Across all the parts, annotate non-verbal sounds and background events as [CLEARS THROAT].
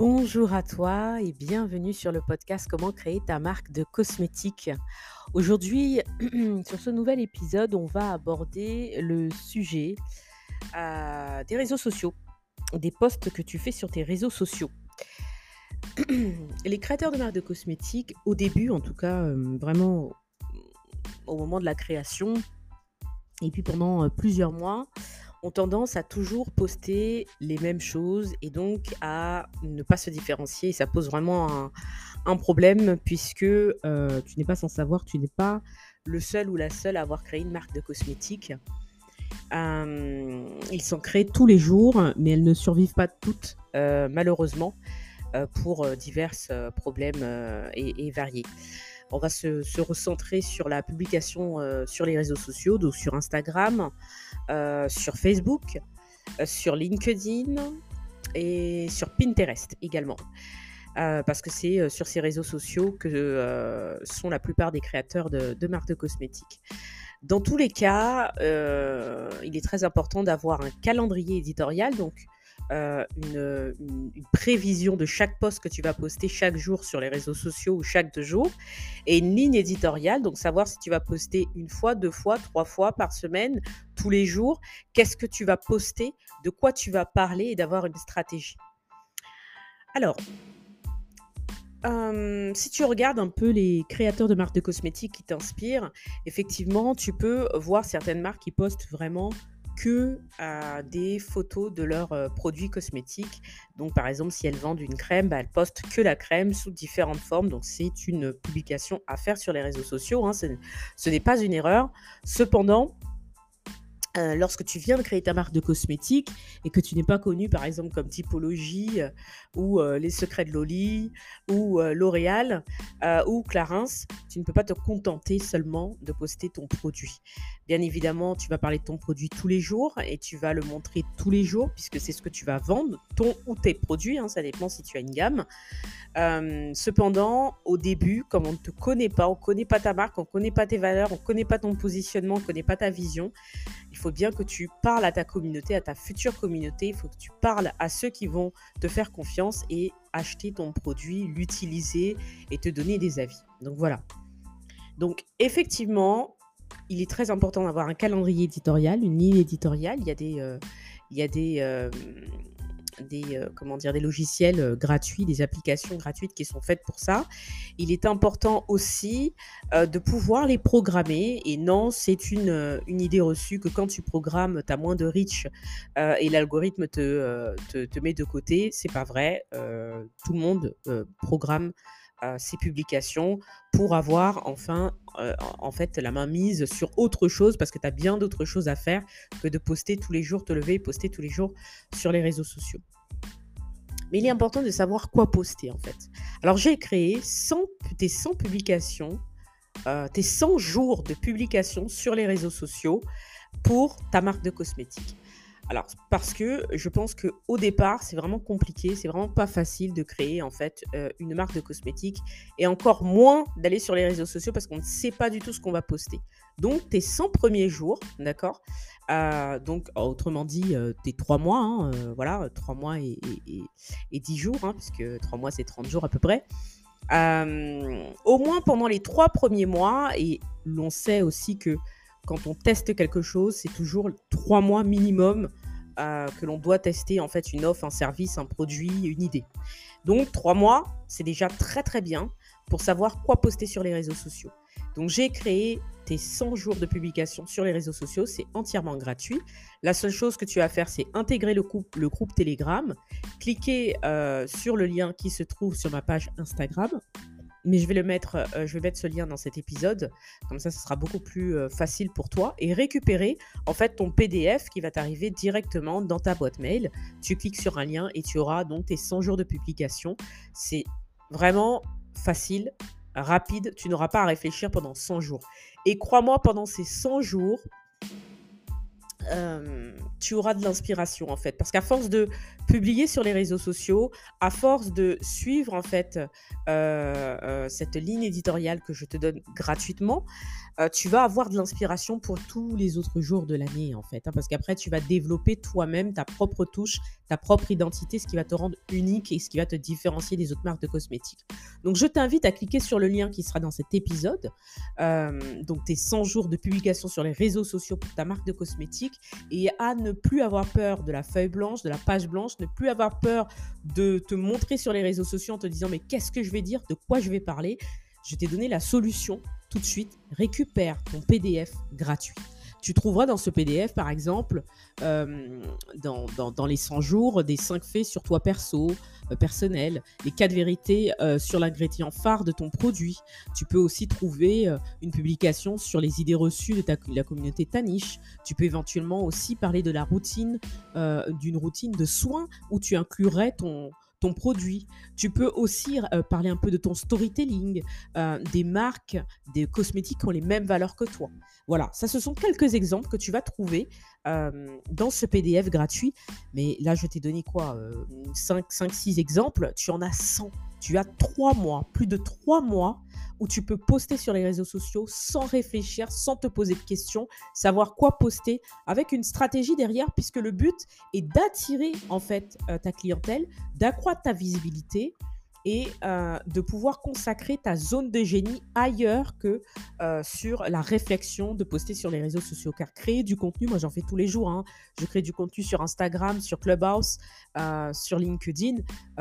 Bonjour à toi et bienvenue sur le podcast Comment créer ta marque de cosmétiques. Aujourd'hui, [CLEARS THROAT] sur ce nouvel épisode, on va aborder le sujet euh, des réseaux sociaux, des posts que tu fais sur tes réseaux sociaux. [CLEARS THROAT] Les créateurs de marques de cosmétiques, au début en tout cas, euh, vraiment au moment de la création, et puis pendant euh, plusieurs mois, ont tendance à toujours poster les mêmes choses et donc à ne pas se différencier. ça pose vraiment un, problème puisque euh, tu n'es pas sans savoir, tu n'es pas le seul ou la seule à avoir créé une marque de cosmétiques. Euh, ils sont créés tous les jours, mais elles ne survivent pas toutes, euh, malheureusement, pour divers problèmes et variés. On va se, recentrer sur la publication euh, sur les réseaux sociaux, donc sur Instagram, euh, sur Facebook, euh, sur LinkedIn et sur Pinterest également. parce que c'est sur ces réseaux sociaux que sont la plupart des créateurs de, de marques de cosmétiques. Dans tous les cas, il est très important d'avoir un calendrier éditorial, donc euh, une, prévision de chaque post que tu vas poster chaque jour sur les réseaux sociaux ou chaque deux jours, et une ligne éditoriale, donc savoir si tu vas poster une fois, deux fois, trois fois par semaine, tous les jours, qu'est-ce que tu vas poster, de quoi tu vas parler et d'avoir une stratégie. Alors, euh, si tu regardes un peu les créateurs de marques de cosmétiques qui t'inspirent, effectivement, tu peux voir certaines marques qui postent vraiment que des photos de leurs euh, produits cosmétiques. Donc, par exemple, si elles vendent une crème, bah, elles postent que la crème sous différentes formes. Donc, c'est une publication à faire sur les réseaux sociaux. Hein. Ce n'est pas une erreur. Cependant, euh, lorsque tu viens de créer ta marque de cosmétiques et que tu n'es pas connu par exemple comme Typologie euh, ou euh, Les Secrets de Loli ou L'Oréal ou Clarins, tu ne peux pas te contenter seulement de poster ton produit. Bien évidemment, tu vas parler de ton produit tous les jours et tu vas le montrer tous les jours puisque c'est ce que tu vas vendre, ton ou tes produits, hein, ça dépend si tu as une gamme. cependant, au début, comme on ne te connaît pas, on ne connaît pas ta marque, on ne connaît pas tes valeurs, on ne connaît pas ton positionnement, on ne connaît pas ta vision, il faut bien que tu parles à ta communauté, à ta future communauté. Il faut que tu parles à ceux qui vont te faire confiance et acheter ton produit, l'utiliser et te donner des avis. Donc voilà. Donc effectivement, il est très important d'avoir un calendrier éditorial, une ligne éditoriale. Il y a des, euh, il y a des, euh, des, euh, comment dire, des logiciels gratuits, des applications gratuites qui sont faites pour ça. Il est important aussi de pouvoir les programmer. Et non, c'est une, une idée reçue que quand tu programmes, tu as moins de reach et l'algorithme te, te, met de côté. C'est pas vrai. tout le monde programme ses publications pour avoir enfin en fait la main mise sur autre chose parce que tu as bien d'autres choses à faire que de poster tous les jours, te lever et poster tous les jours sur les réseaux sociaux. Mais il est important de savoir quoi poster en fait. Alors j'ai créé 100, tes 100 publications, tes 100 jours de publication sur les réseaux sociaux pour ta marque de cosmétiques. Alors, parce que je pense que au départ, c'est vraiment compliqué, c'est vraiment pas facile de créer en fait euh, une marque de cosmétiques et encore moins d'aller sur les réseaux sociaux parce qu'on ne sait pas du tout ce qu'on va poster. Donc, tes 100 premiers jours, d'accord euh, Donc, autrement dit, euh, tes 3 mois, hein, voilà, 3 mois et, et, 10 jours, hein, puisque 3 mois c'est 30 jours à peu près. au moins pendant les 3 premiers mois, et l'on sait aussi que quand on teste quelque chose, c'est toujours 3 mois minimum que l'on doit tester en fait une offre, un service, un produit, une idée. Donc trois mois, c'est déjà très très bien pour savoir quoi poster sur les réseaux sociaux. Donc j'ai créé tes 100 jours de publication sur les réseaux sociaux, c'est entièrement gratuit. La seule chose que tu as à faire, c'est intégrer le groupe, le groupe Telegram, cliquer euh, sur le lien qui se trouve sur ma page Instagram mais je vais le mettre, euh, je vais mettre ce lien dans cet épisode, comme ça, ce sera beaucoup plus euh, facile pour toi et récupérer en fait ton PDF qui va t'arriver directement dans ta boîte mail. Tu cliques sur un lien et tu auras donc tes 100 jours de publication. C'est vraiment facile, rapide. Tu n'auras pas à réfléchir pendant 100 jours. Et crois-moi, pendant ces 100 jours, tu auras de l'inspiration en fait. Parce qu'à force de publier sur les réseaux sociaux, à force de suivre en fait cette ligne éditoriale que je te donne gratuitement, tu vas avoir de l'inspiration pour tous les autres jours de l'année en fait. Hein, parce qu'après, tu vas développer toi-même ta propre touche, ta propre identité, ce qui va te rendre unique et ce qui va te différencier des autres marques de cosmétiques. Donc je t'invite à cliquer sur le lien qui sera dans cet épisode. donc tes 100 jours de publication sur les réseaux sociaux pour ta marque de cosmétiques et à ne plus avoir peur de la feuille blanche, de la page blanche, ne plus avoir peur de te montrer sur les réseaux sociaux en te disant mais qu'est-ce que je vais dire, de quoi je vais parler? Je t'ai donné la solution tout de suite. Récupère ton PDF gratuit. Tu trouveras dans ce PDF, par exemple, euh, dans, les 100 jours, des 5 faits sur toi perso, euh, personnel, les 4 vérités euh, sur l'ingrédient phare de ton produit. Tu peux aussi trouver une publication sur les idées reçues de, la communauté Taniche. Tu peux éventuellement aussi parler de la routine, d'une routine de soins où tu inclurais ton, ton produit. Tu peux aussi parler un peu de ton storytelling, des marques, des cosmétiques qui ont les mêmes valeurs que toi. Voilà, ça ce sont quelques exemples que tu vas trouver dans ce PDF gratuit. Mais là, je t'ai donné quoi 5, 5, 6 exemples. Tu en as 100. Tu as 3 mois, plus de 3 mois où tu peux poster sur les réseaux sociaux sans réfléchir, sans te poser de questions, savoir quoi poster avec une stratégie derrière puisque le but est d'attirer en fait ta clientèle, d'accroître ta visibilité et euh, de pouvoir consacrer ta zone de génie ailleurs que euh, sur la réflexion de poster sur les réseaux sociaux. Car créer du contenu, moi j'en fais tous les jours. Hein. Je crée du contenu sur Instagram, sur Clubhouse, euh, sur LinkedIn.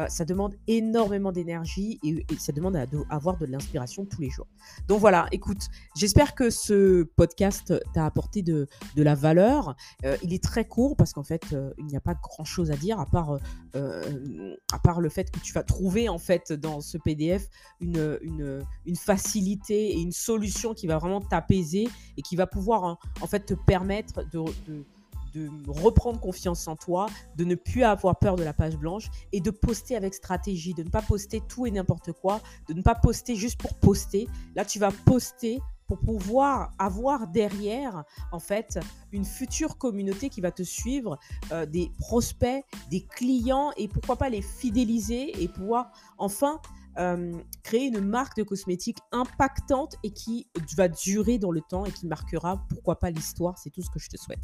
ça demande énormément d'énergie et, ça demande à, avoir de l'inspiration tous les jours. Donc voilà, écoute, j'espère que ce podcast t'a apporté de, de, la valeur. il est très court parce qu'en fait, il n'y a pas grand-chose à dire à part, à part le fait que tu vas trouver en fait dans ce PDF une, une, facilité et une solution qui va vraiment t'apaiser et qui va pouvoir hein, en, fait te permettre de, de, reprendre confiance en toi, de ne plus avoir peur de la page blanche et de poster avec stratégie, de ne pas poster tout et n'importe quoi, de ne pas poster juste pour poster. Là, tu vas poster pour pouvoir avoir derrière, en fait, une future communauté qui va te suivre, euh, des prospects, des clients, et pourquoi pas les fidéliser et pouvoir enfin euh, créer une marque de cosmétiques impactante et qui va durer dans le temps et qui marquera, pourquoi pas, l'histoire. C'est tout ce que je te souhaite.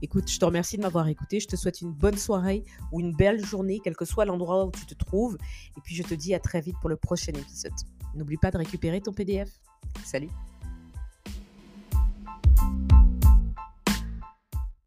Écoute, je te remercie de m'avoir écouté. Je te souhaite une bonne soirée ou une belle journée, quel que soit l'endroit où tu te trouves. Et puis, je te dis à très vite pour le prochain épisode. N'oublie pas de récupérer ton PDF. Salut Thank you.